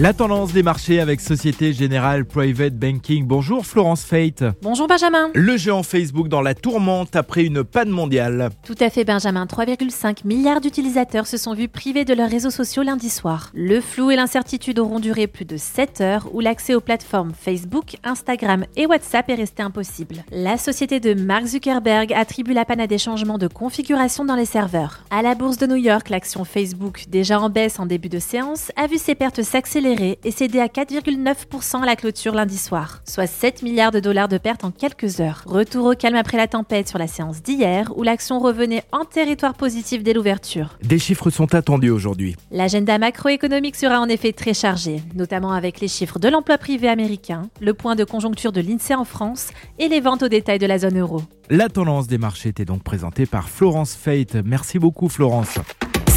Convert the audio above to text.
La tendance des marchés avec Société Générale Private Banking. Bonjour Florence Fate. Bonjour Benjamin. Le géant Facebook dans la tourmente après une panne mondiale. Tout à fait Benjamin. 3,5 milliards d'utilisateurs se sont vus privés de leurs réseaux sociaux lundi soir. Le flou et l'incertitude auront duré plus de 7 heures où l'accès aux plateformes Facebook, Instagram et WhatsApp est resté impossible. La société de Mark Zuckerberg attribue la panne à des changements de configuration dans les serveurs. À la bourse de New York, l'action Facebook, déjà en baisse en début de séance, a vu ses pertes s'accélérer et cédé à 4,9% à la clôture lundi soir, soit 7 milliards de dollars de pertes en quelques heures. Retour au calme après la tempête sur la séance d'hier où l'action revenait en territoire positif dès l'ouverture. Des chiffres sont attendus aujourd'hui. L'agenda macroéconomique sera en effet très chargé, notamment avec les chiffres de l'emploi privé américain, le point de conjoncture de l'INSEE en France et les ventes au détail de la zone euro. La tendance des marchés était donc présentée par Florence Fate. Merci beaucoup Florence.